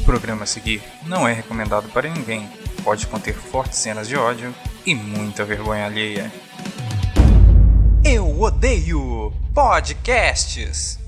O programa a seguir não é recomendado para ninguém. Pode conter fortes cenas de ódio e muita vergonha alheia. Eu odeio podcasts.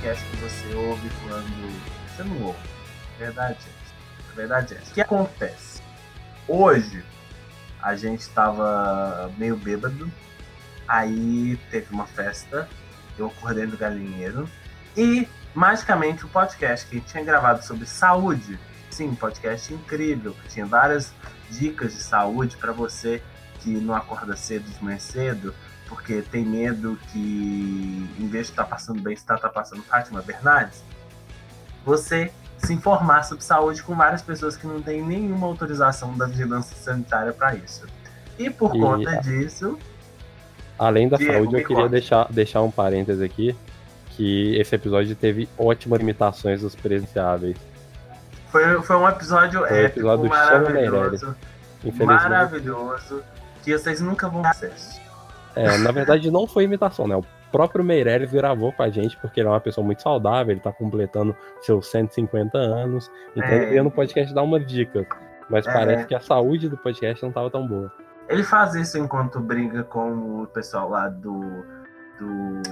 Podcast que você ouve quando você não ouve. Verdade é. Verdade é. O que acontece? Hoje a gente estava meio bêbado, aí teve uma festa, eu acordei do galinheiro e magicamente o podcast que a gente tinha gravado sobre saúde, sim, podcast incrível, que tinha várias dicas de saúde para você que não acorda cedo de manhã cedo, porque tem medo que, em vez de estar tá passando bem, está tá passando Fátima Bernardes, você se informar sobre saúde com várias pessoas que não têm nenhuma autorização da vigilância sanitária para isso. E por e, conta disso. Além da Diego, saúde, eu queria deixar, deixar um parêntese aqui, que esse episódio teve ótimas limitações dos presenciáveis. Foi, foi um episódio foi um épico, episódio maravilhoso. Maravilhoso que vocês nunca vão ter acesso. É, na verdade não foi imitação, né? O próprio Meirelles gravou com a gente, porque ele é uma pessoa muito saudável, ele tá completando seus 150 anos, então é. ele veio no podcast dar uma dica. Mas é. parece que a saúde do podcast não tava tão boa. Ele faz isso enquanto briga com o pessoal lá do. do.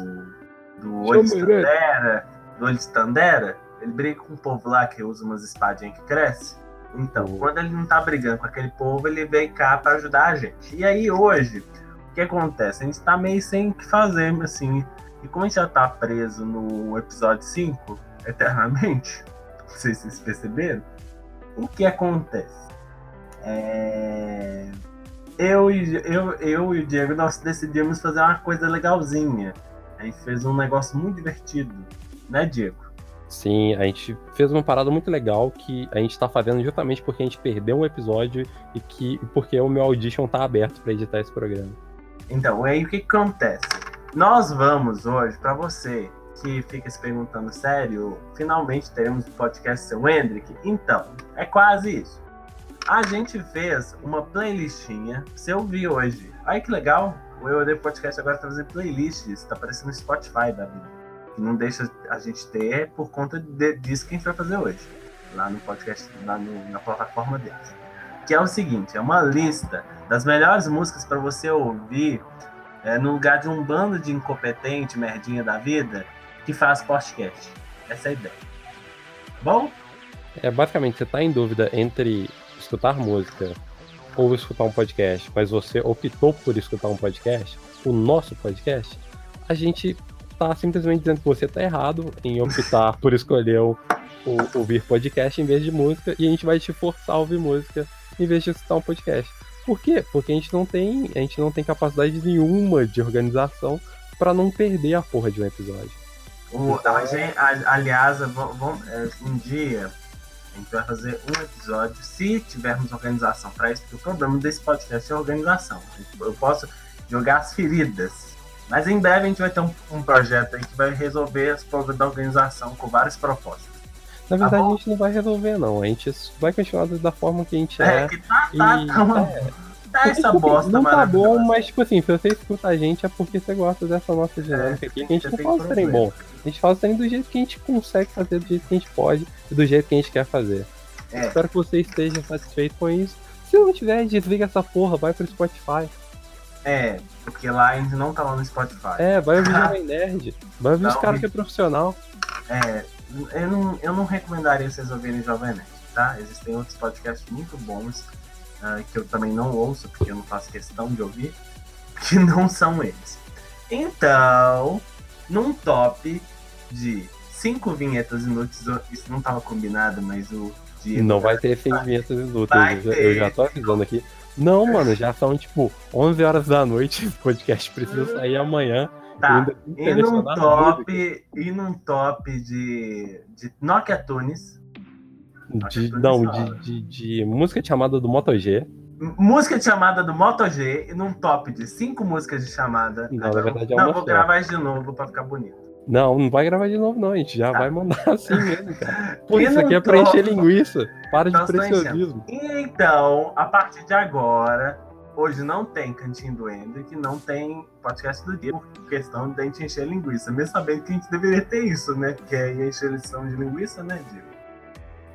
do Olho Tandera. Do Olho Tandera. Ele briga com o povo lá que usa umas espadinhas que crescem. Então, uhum. quando ele não tá brigando com aquele povo, ele vem cá para ajudar a gente. E aí, hoje, o que acontece? A gente tá meio sem o que fazer, assim. E como a gente já tá preso no episódio 5, eternamente, não sei se vocês perceberam, o que acontece? É... Eu, eu, eu e o Diego, nós decidimos fazer uma coisa legalzinha. A gente fez um negócio muito divertido, né, Diego? Sim, a gente fez uma parada muito legal que a gente tá fazendo justamente porque a gente perdeu um episódio e que porque o meu audition tá aberto para editar esse programa. Então, aí o que, acontece? Nós vamos hoje, para você que fica se perguntando sério, finalmente teremos o podcast seu Hendrick? Então, é quase isso. A gente fez uma playlistinha você ouvir hoje. Olha que legal! O Eu Odeio Podcast agora tá fazendo playlists, tá aparecendo no Spotify da vida que não deixa a gente ter por conta de, disso que a gente vai fazer hoje, lá no podcast, lá no, na plataforma deles. Que é o seguinte: é uma lista das melhores músicas para você ouvir é, no lugar de um bando de incompetente, merdinha da vida, que faz podcast. Essa é a ideia. Bom? É, basicamente, você está em dúvida entre escutar música ou escutar um podcast, mas você optou por escutar um podcast, o nosso podcast, a gente tá simplesmente dizendo que você tá errado em optar por escolher o, o, ouvir podcast em vez de música e a gente vai te forçar a ouvir música em vez de escutar um podcast. Por quê? Porque a gente não tem, a gente não tem capacidade nenhuma de organização para não perder a porra de um episódio. O, a aliás, vamos, é, um dia a gente vai fazer um episódio, se tivermos organização para isso, porque o problema desse podcast é organização. Eu posso jogar as feridas mas em breve a gente vai ter um, um projeto aí que vai resolver os problemas da organização com várias propostas. Na verdade, tá a gente não vai resolver, não. A gente vai continuar da forma que a gente é. É, que tá, tá, e... tá, é. tá essa bosta Não tá bom, mas, tipo assim, se você escuta a gente é porque você gosta dessa nossa dinâmica é, aqui. Que a gente não faz o trem bom. A gente faz o trem do jeito que a gente consegue fazer, do jeito que a gente pode e do jeito que a gente quer fazer. É. Espero que você esteja satisfeito com isso. Se não tiver, desliga essa porra, vai pro Spotify. É, porque lá a gente não tá lá no Spotify. É, vai ouvir Jovem Nerd. Vai ouvir os caras que é profissional. É, eu não, eu não recomendaria vocês ouvirem Jovem Nerd, tá? Existem outros podcasts muito bons uh, que eu também não ouço, porque eu não faço questão de ouvir, que não são eles. Então, num top de cinco vinhetas inúteis. Isso não tava combinado, mas o Diego. Não vai ter cinco vinhetas inúteis. Eu, eu já tô avisando aqui. Não, mano, já são tipo 11 horas da noite. O podcast precisa sair amanhã. Tá. que E num top. E num top de. de Nokia Tunes. De, não, de, de, de música de chamada do Moto G. Música de chamada do Moto G e num top de cinco músicas de chamada. Não, na verdade é Não, uma vou gravar de novo pra ficar bonito. Não, não vai gravar de novo, não. A gente já Tá. vai mandar assim mesmo, cara. Pô, isso aqui é pra top- encher linguiça. Para de Nós tô preciosismo. Então, a partir de agora, hoje não tem Cantinho do Hendrick, não tem podcast do dia, por questão de a gente encher linguiça. Mesmo sabendo que a gente deveria ter isso, né? Que é encher lição de linguiça, né, Diego?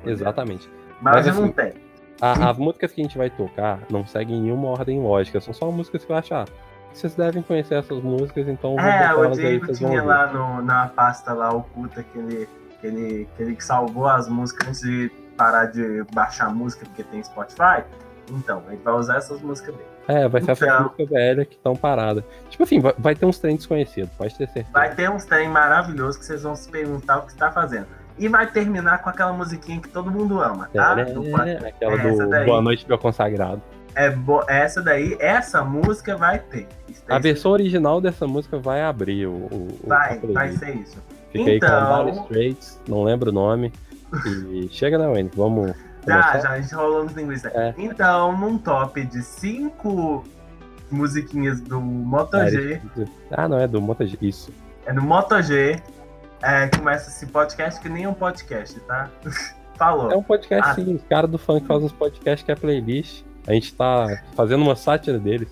Exatamente. Mas, Mas hoje não assim, tem. A- as músicas que a gente vai tocar não seguem nenhuma ordem lógica. São só músicas que eu acho, ah, vocês devem conhecer essas músicas, então É, o aí, Diego vão tinha lá no, na pasta lá oculta que ele, que, ele, que ele salvou as músicas antes de parar de baixar música porque tem Spotify. Então, ele vai usar essas músicas dele. É, vai ser essas Então. músicas velhas que estão paradas. Tipo assim, vai, vai ter uns trem desconhecidos, pode ter certeza. Vai ter uns trem maravilhosos que vocês vão se perguntar o que está fazendo. E vai terminar com aquela musiquinha que todo mundo ama, tá? É, Do podcast. aquela Essa do daí. Boa Noite Meu Consagrado. É bo- essa daí, essa música vai ter. A versão original dessa música vai abrir o, o, o- vai, a vai ser isso. Com Então- Dire Straits, não lembro o nome. E chega né, Wendy, vamos Já, já, a gente rolou nos linguiça. É. Então, num top de cinco musiquinhas do Moto G, Dire- Ah, não, é do Moto G. Isso. é no Moto G, é, começa esse podcast que nem um podcast, tá? Falou. É um podcast Ah. sim, os caras do funk fazem uns podcasts que é playlist. A gente tá fazendo uma sátira deles.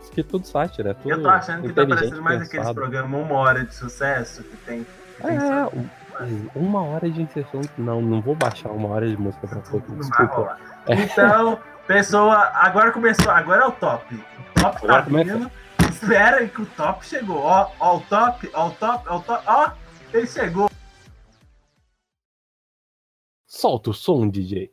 Isso aqui é tudo sátira, é tudo Eu tô achando que tá parecendo mais aqueles programas Uma Hora de Sucesso que tem. que tem um- uma hora de inserção. Não, não vou baixar uma hora de música pra vai Desculpa. rolar. Então, pessoa, agora começou, agora é o top. O top tá começa. vindo. Espera que o top chegou. Ó, ó o top, ó o top, ó o top, ó, ele chegou. Solta o som, DJ.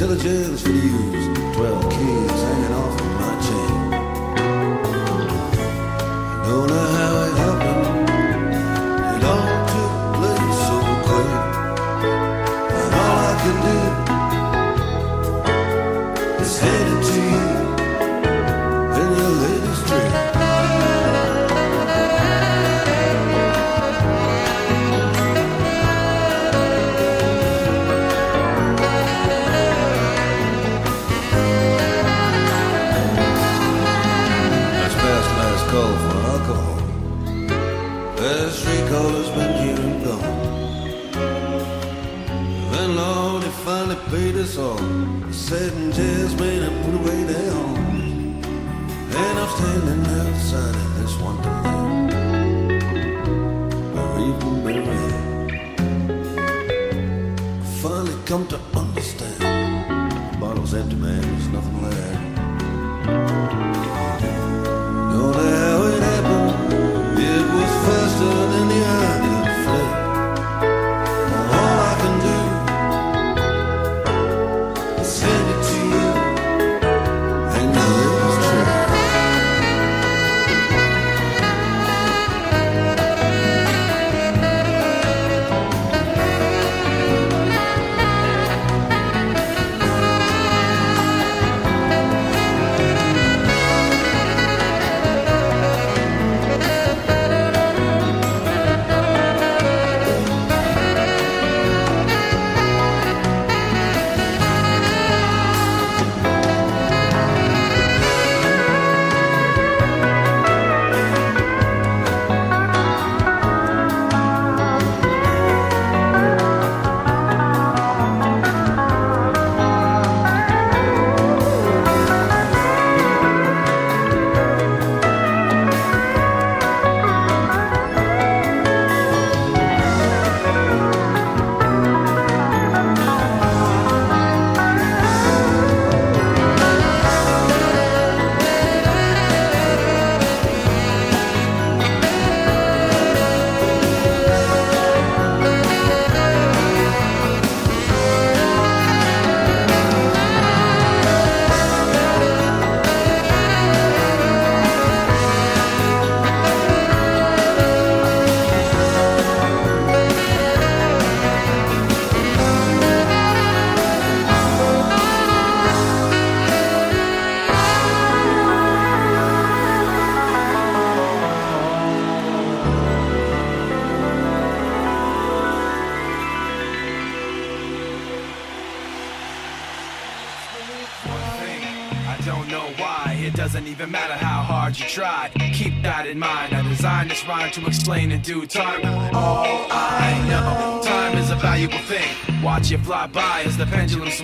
Intelligence for the use. 12 kids. song. Said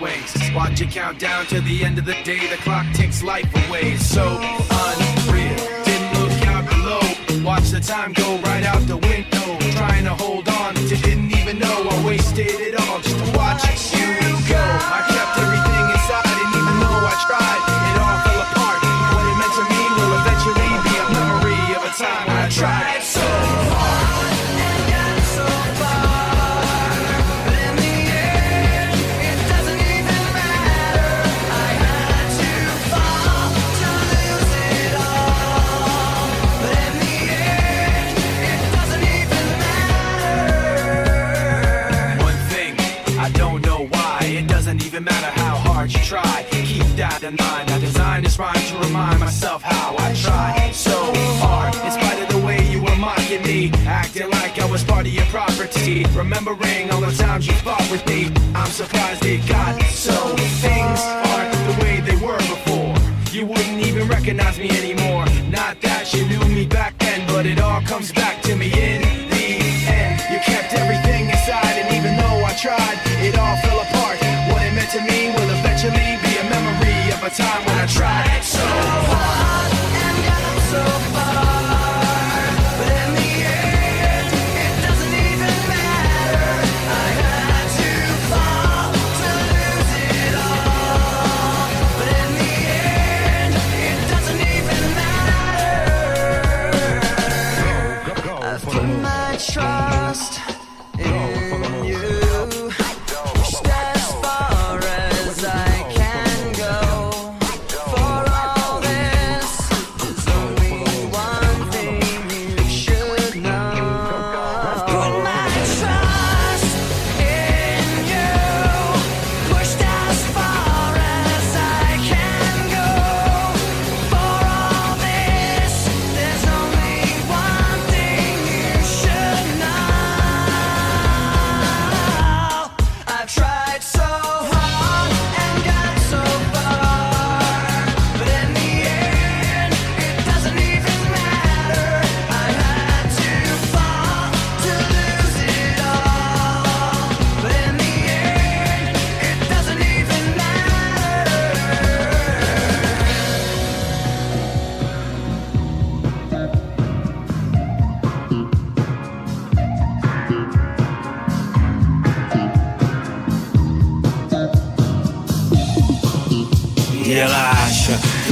always. Watch it count down to the end of the day, the clock takes life away. So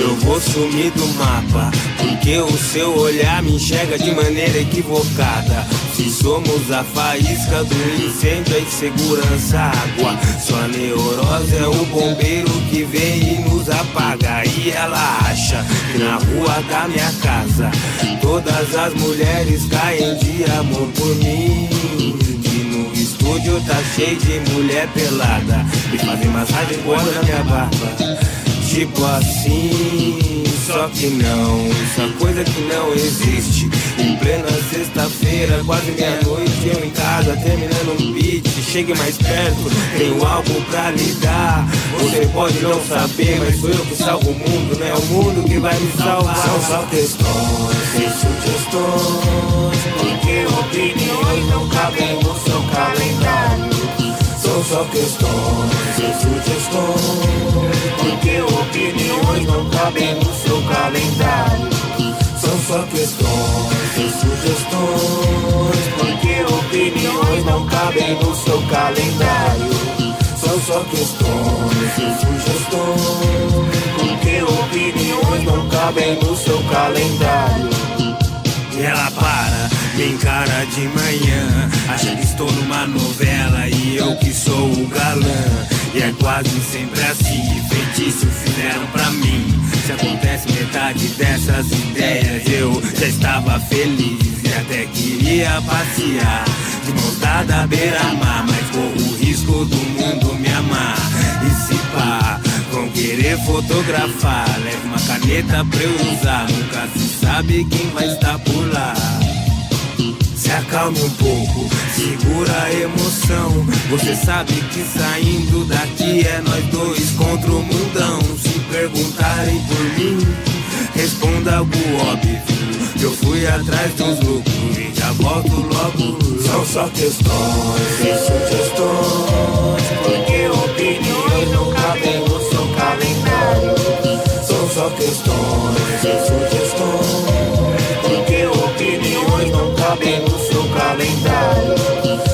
eu vou sumir do mapa Porque o seu olhar me enxerga de maneira equivocada. Se somos a faísca do incêndio, a insegurança, a água. Sua neurose é o bombeiro que vem e nos apaga. E ela acha que na rua da minha casa Todas as mulheres caem de amor por mim. Que no estúdio tá cheio de mulher pelada. Me fazem massagem quando na minha barba Tipo assim, só que não, é coisa que não existe. Em plena sexta-feira, quase meia-noite, eu em casa terminando um beat. Chegue mais perto, tenho algo pra lhe dar. Você pode não saber, mas sou eu que salvo o mundo, não é o mundo que vai me salvar. São só questões e sugestões, porque opiniões não cabem no só questões. E sugestões Porque opiniões não cabem no seu calendário. São só questões. E sugestões Porque opiniões não cabem no seu calendário. São só questões. E sugestões Porque opiniões não cabem no seu calendário. E ela para me encara de manhã. Acha que estou numa novela e eu que sou o galã. E é quase sempre assim, feitiço fizeram pra mim. Se acontece metade dessas ideias eu já estava feliz E até queria passear. De mãos dadas à beira-mar Mas corro o risco do mundo me amar. E se pá, vão querer fotografar. Leva uma caneta pra eu usar. Nunca se sabe quem vai estar por lá se acalme um pouco, segura a emoção. Você sabe que saindo daqui é nós dois contra o mundão. Se perguntarem por mim, responda algo óbvio. Eu fui atrás dos lucros e já volto logo. São só questões e sugestões, porque opiniões não cabem no seu calendário. São só questões e sugestões, cabem no seu calendário.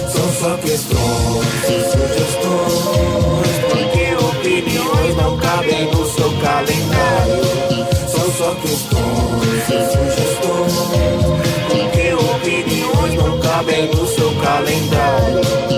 São só questões e sugestões, porque opiniões não cabem no seu calendário. São só questões e sugestões, porque opiniões não cabem no seu calendário.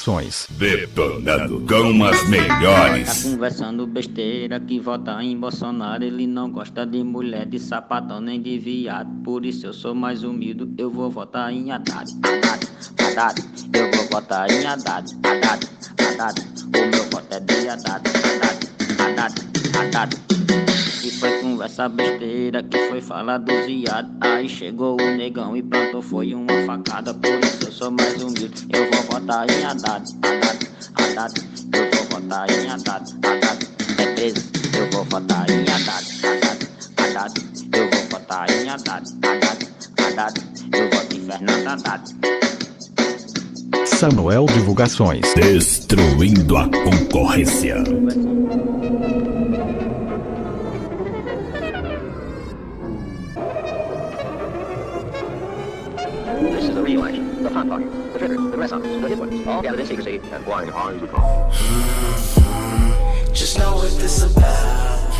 Divulgações. Detonando com as melhores. Tá conversando besteira que vota em Bolsonaro. Ele não gosta de mulher, de sapatão nem de viado. Por isso eu sou mais humilde, eu vou votar em Haddad. Haddad, Haddad, eu vou votar em Haddad. Haddad, Haddad, o meu voto é de Haddad. Haddad, Haddad, Haddad. Conversa besteira, que foi falar do viado. Aí chegou o negão e plantou, foi uma facada. Por isso eu sou mais humilde, eu vou votar em Haddad. Haddad, Haddad, eu vou votar em Haddad. Haddad, é preso, eu vou votar em Haddad. Haddad, Haddad, eu vou votar em Haddad. Haddad, Haddad, eu voto em Fernando Haddad. Samuel Divulgações. Destruindo a concorrência. Just know what this about.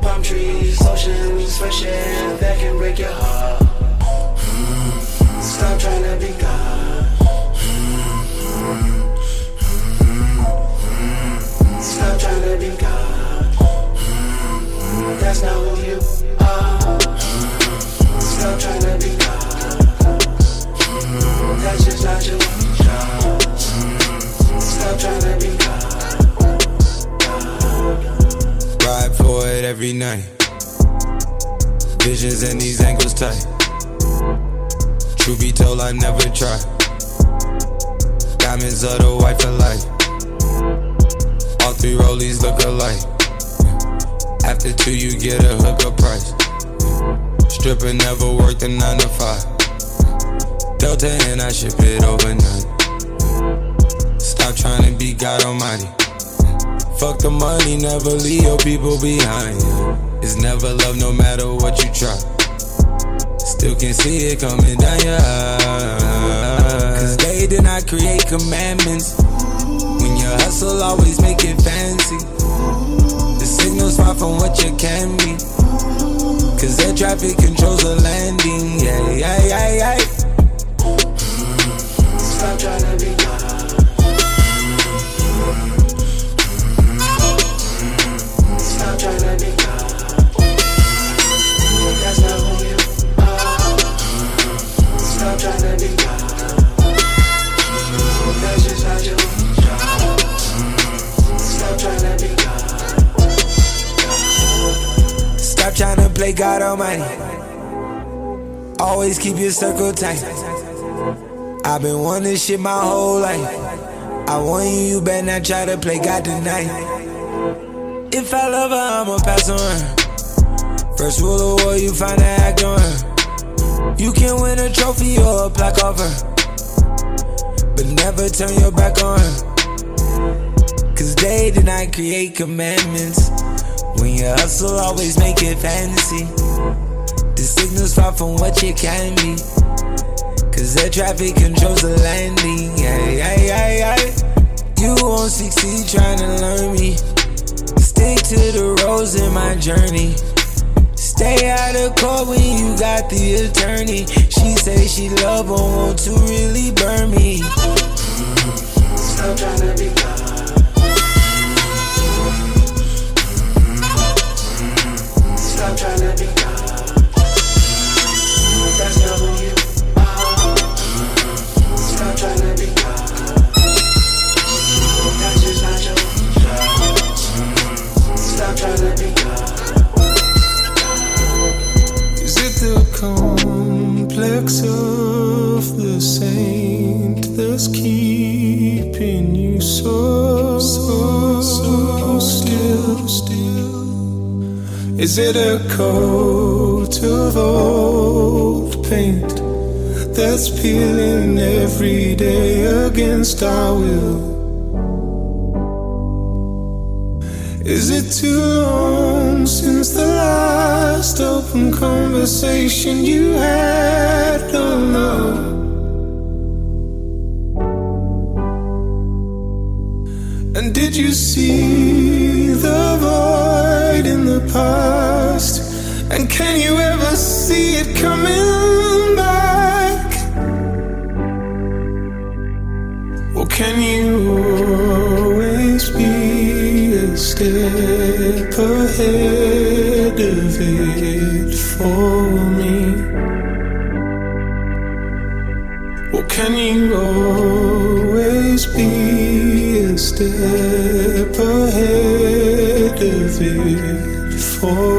Palm trees, oceans, fresh air that can break your heart. Stop trying to be God. Stop trying to be God. That's not who you are. To be God. That's just not your job. Stop trying to be God. Ride for it every night. Visions and these ankles tight. Truth be told, I never try. Diamonds are the white for life. All three rollies look alike. After two, you get a hookup price. Stripper never worked a nine to five. Delta and I ship it overnight. Stop trying to be God Almighty. Fuck the money, never leave your people behind. It's never love, no matter what you try. Still can see it coming down your eye. Cause they did not create commandments. When your hustle, always make it fancy. The signal's far from what you can be. Cause air traffic controls the landing. Yeah, yeah, yeah, yeah. Stop trying to be God. Stop trying to be God. That's not who you are. Stop trying to be God. That's just not your job. Stop trying to be God. Stop trying to play God Almighty. Always keep your circle tight. I've been wanting this shit my whole life. I want you, you better not try to play God tonight. If I love her, I'ma pass on her. First rule of war, you find to act on her. You can win a trophy or a plaque off her. But never turn your back on her. Cause they did not create commandments. When you hustle, always make it fantasy. The signal's far from what you can be. Cause air traffic controls the landing. Yeah, yeah, yeah, yeah. You won't succeed trying to learn me. Stick to the roads in my journey. Stay out of court when you got the attorney. She say she love but want to really burn me. Stop trying to be of the saint that's keeping you so, so, so still, still? Is it a coat of old paint that's peeling every day against our will? Is it too long since the last last open conversation you had. Oh, Don't know. And did you see the void in the past? And can you ever see it coming back? Or can you always be a step ahead of it? Can you always be a step ahead of it for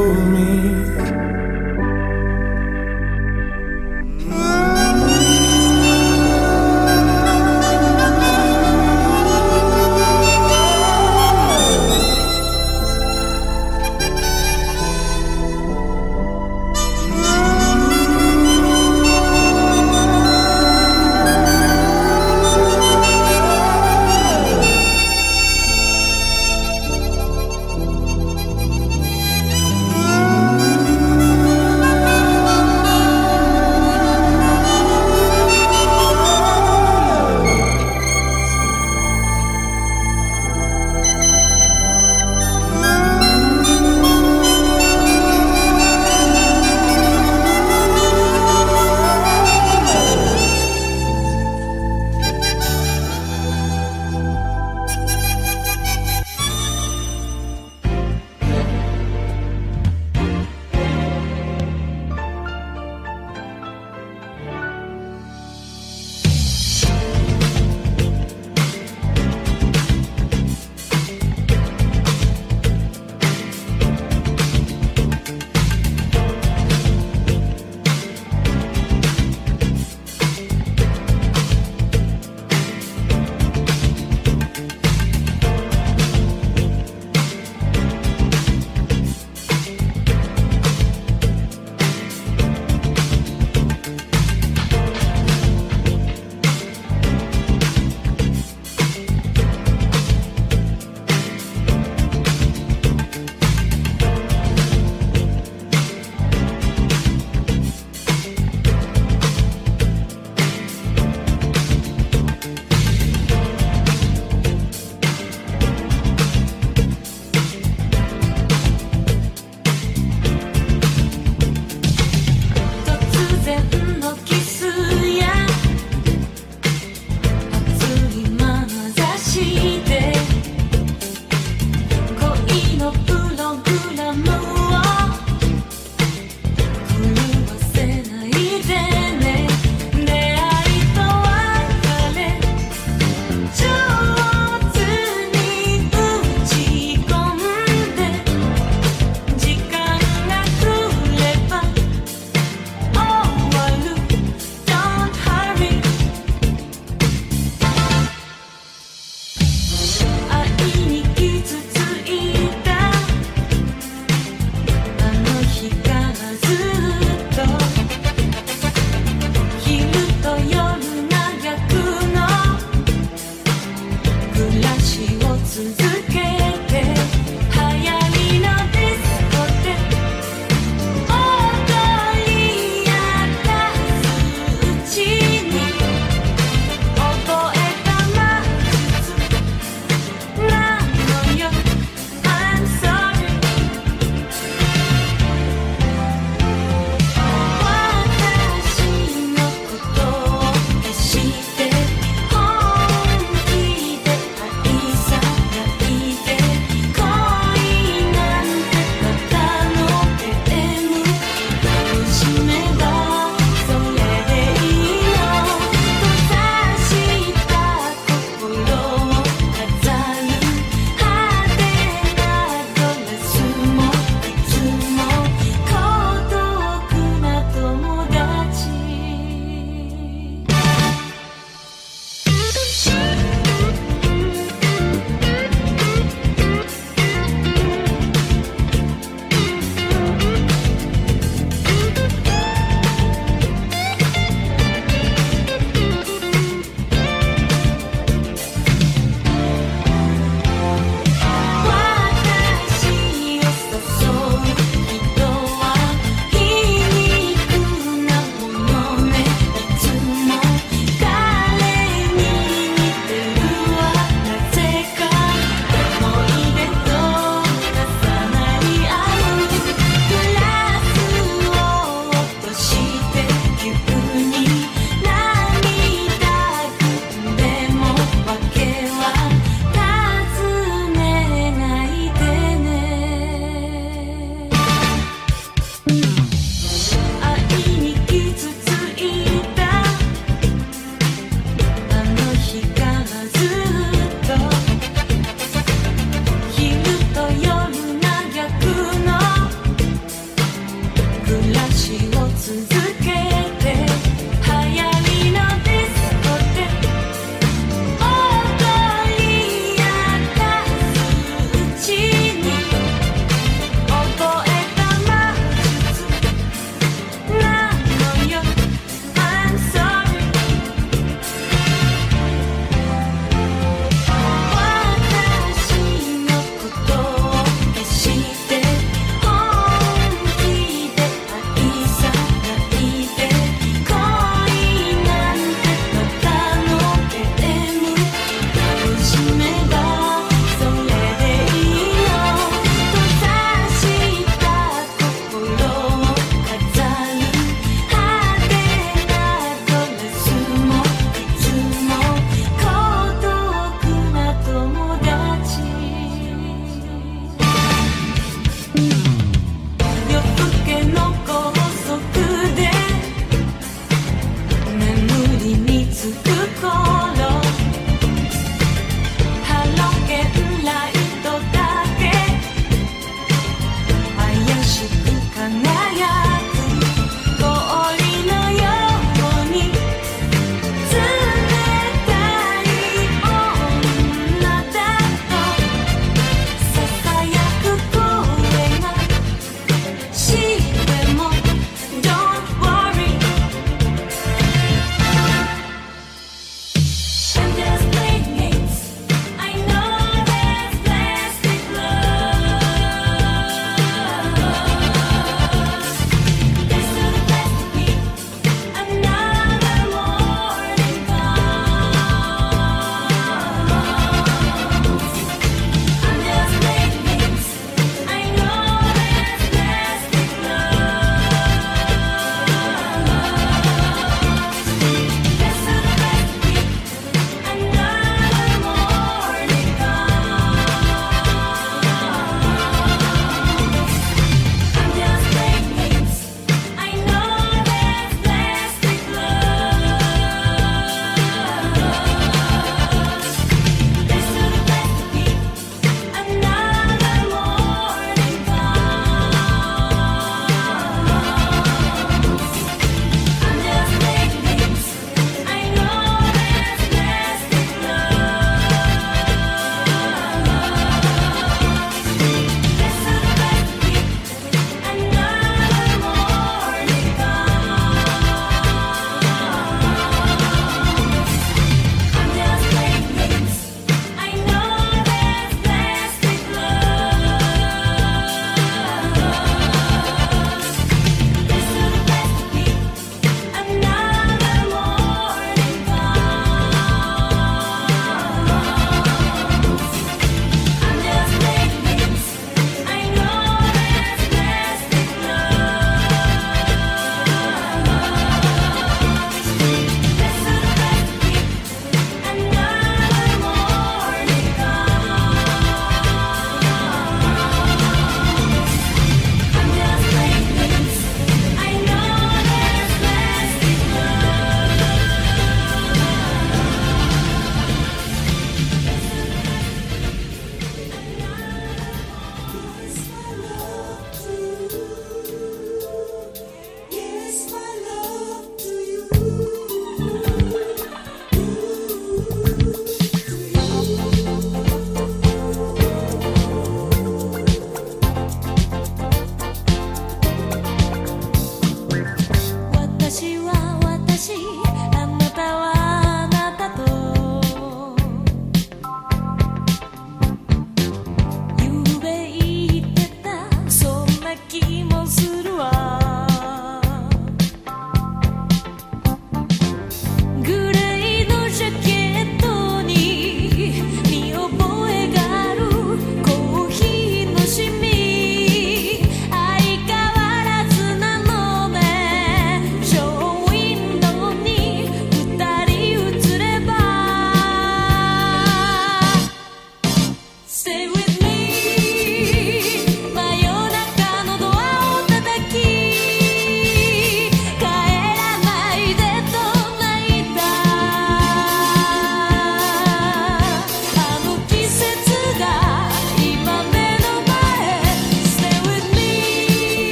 自在。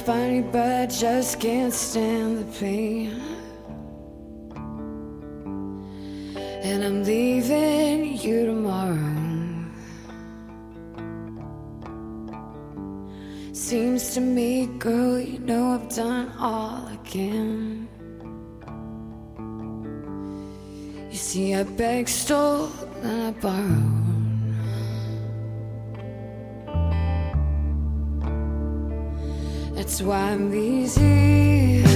It's funny, but I just can't stand the pain. And I'm leaving you tomorrow. Seems to me, girl, you know I've done all I can. You see, I begged, stole, and I borrowed. That's why I'm easy.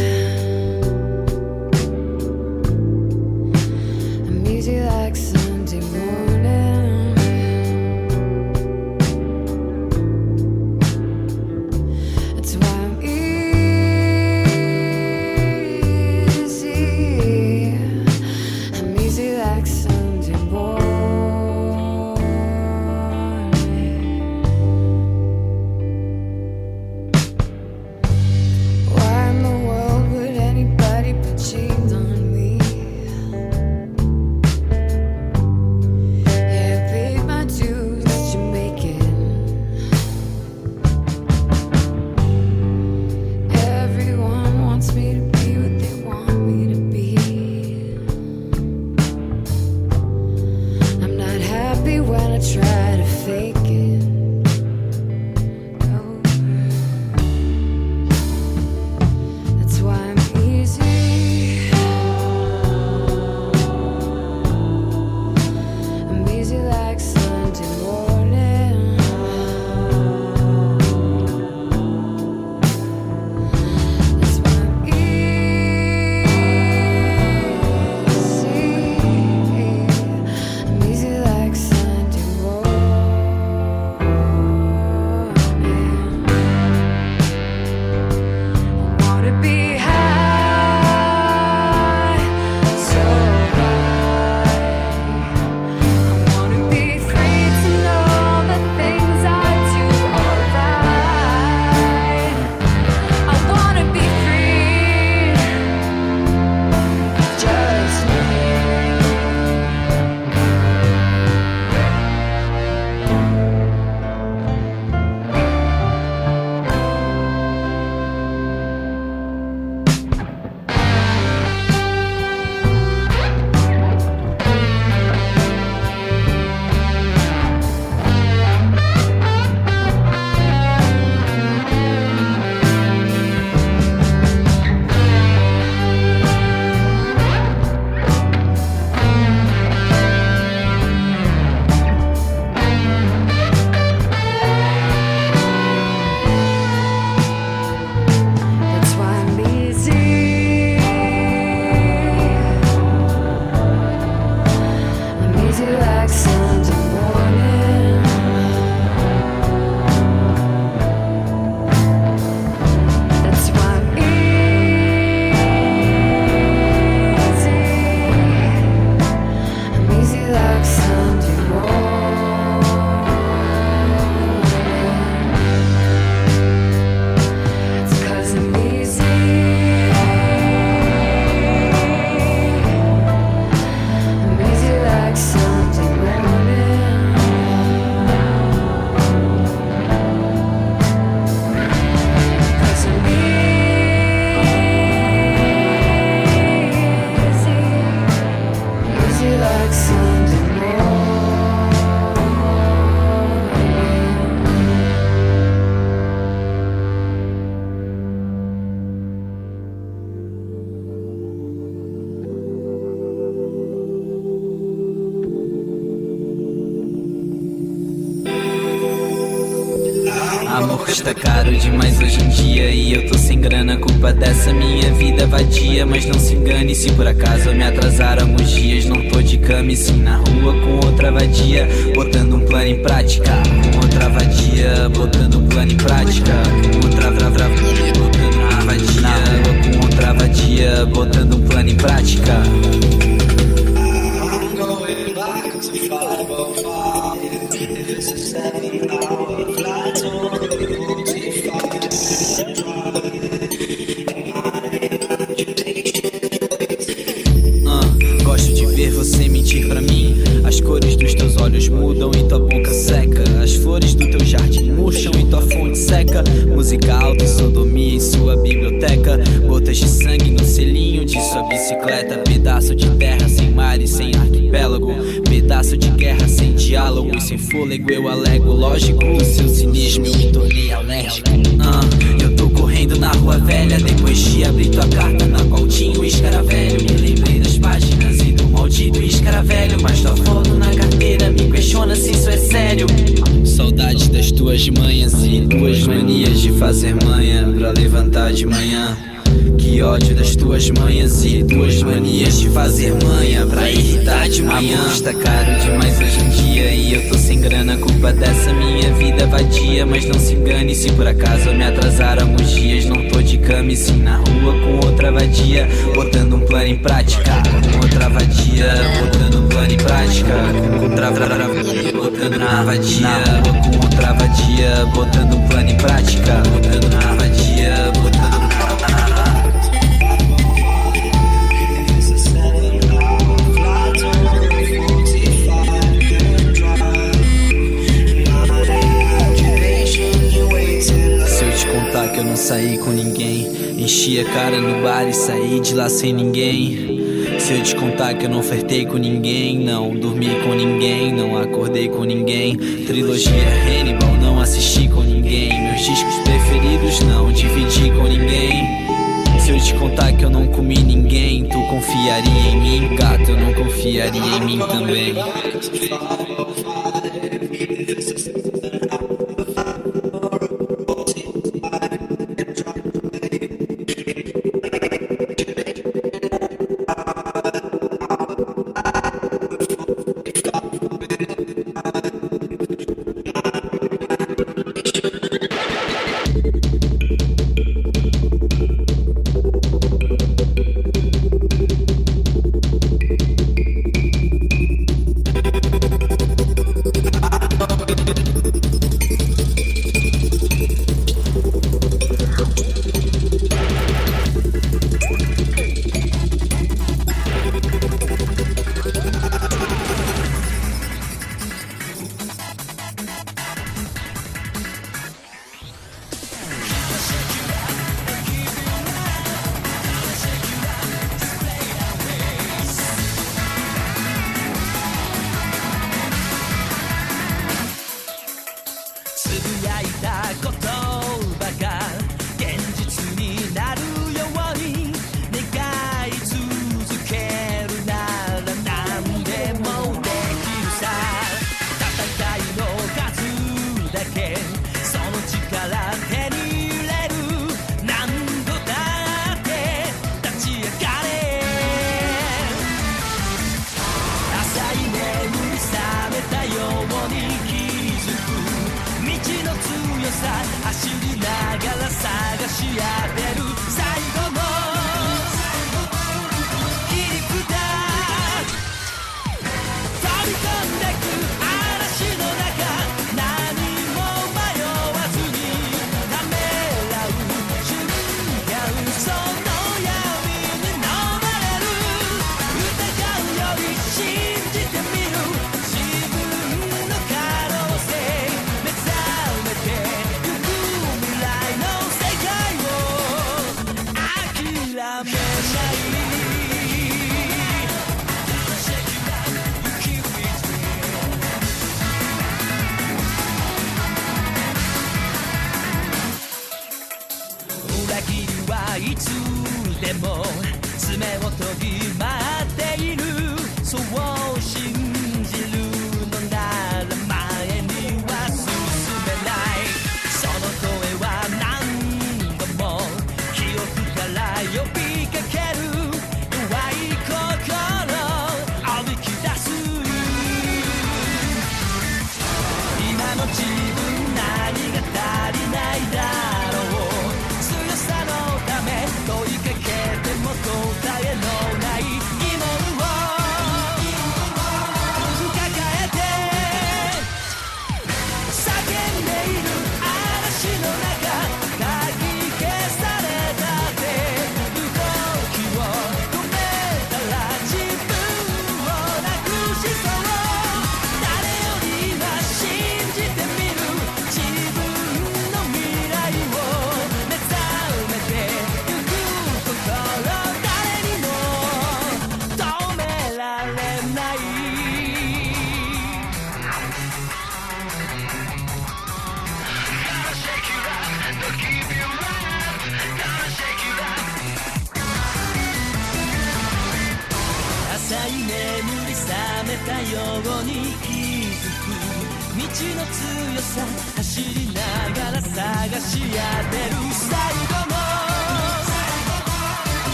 Dessa minha vida vadia. Mas não se engane se por acaso me atrasar alguns dias. Não tô de cama e sim na rua com outra vadia, botando um plano em prática. Com outra vadia, botando um plano em prática. Com outra vra, botando uma vadia. Com outra vadia, botando um plano em prática. Sem fôlego. Eu alego, lógico, o seu cinismo eu me tornei alérgico. Ah, eu tô correndo na rua velha depois de abrir tua carta na qual tinha o escaravelho. Me lembrei das páginas e do maldito escaravelho. Mas tua foto na carteira me questiona se isso é sério. Saudade das tuas manhas e tuas manias de fazer manha pra levantar de manhã. Que ódio das tuas manhas e tuas manias de fazer manha pra irritar de manhã. Custa caro demais hoje em dia e eu tô sem grana, culpa dessa minha vida vadia. Mas não se engane se por acaso me atrasar alguns dias. Não tô de cama e sim na rua com outra vadia, botando um plano em prática. Com outra vadia, botando um plano em prática. Com outra vra- botando na vadia, com outra vadia, botando um plano em prática. Botando na vadia, saí com ninguém, enchi a cara no bar e saí de lá sem ninguém. Se eu te contar que eu não flertei com ninguém, não dormi com ninguém, não acordei com ninguém. Trilogia Hannibal, não assisti com ninguém. Meus discos preferidos, não dividi com ninguém. Se eu te contar que eu não comi ninguém, tu confiaria em mim, gato, eu não confiaria em mim também.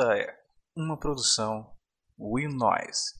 Esta é uma produção Will Noise.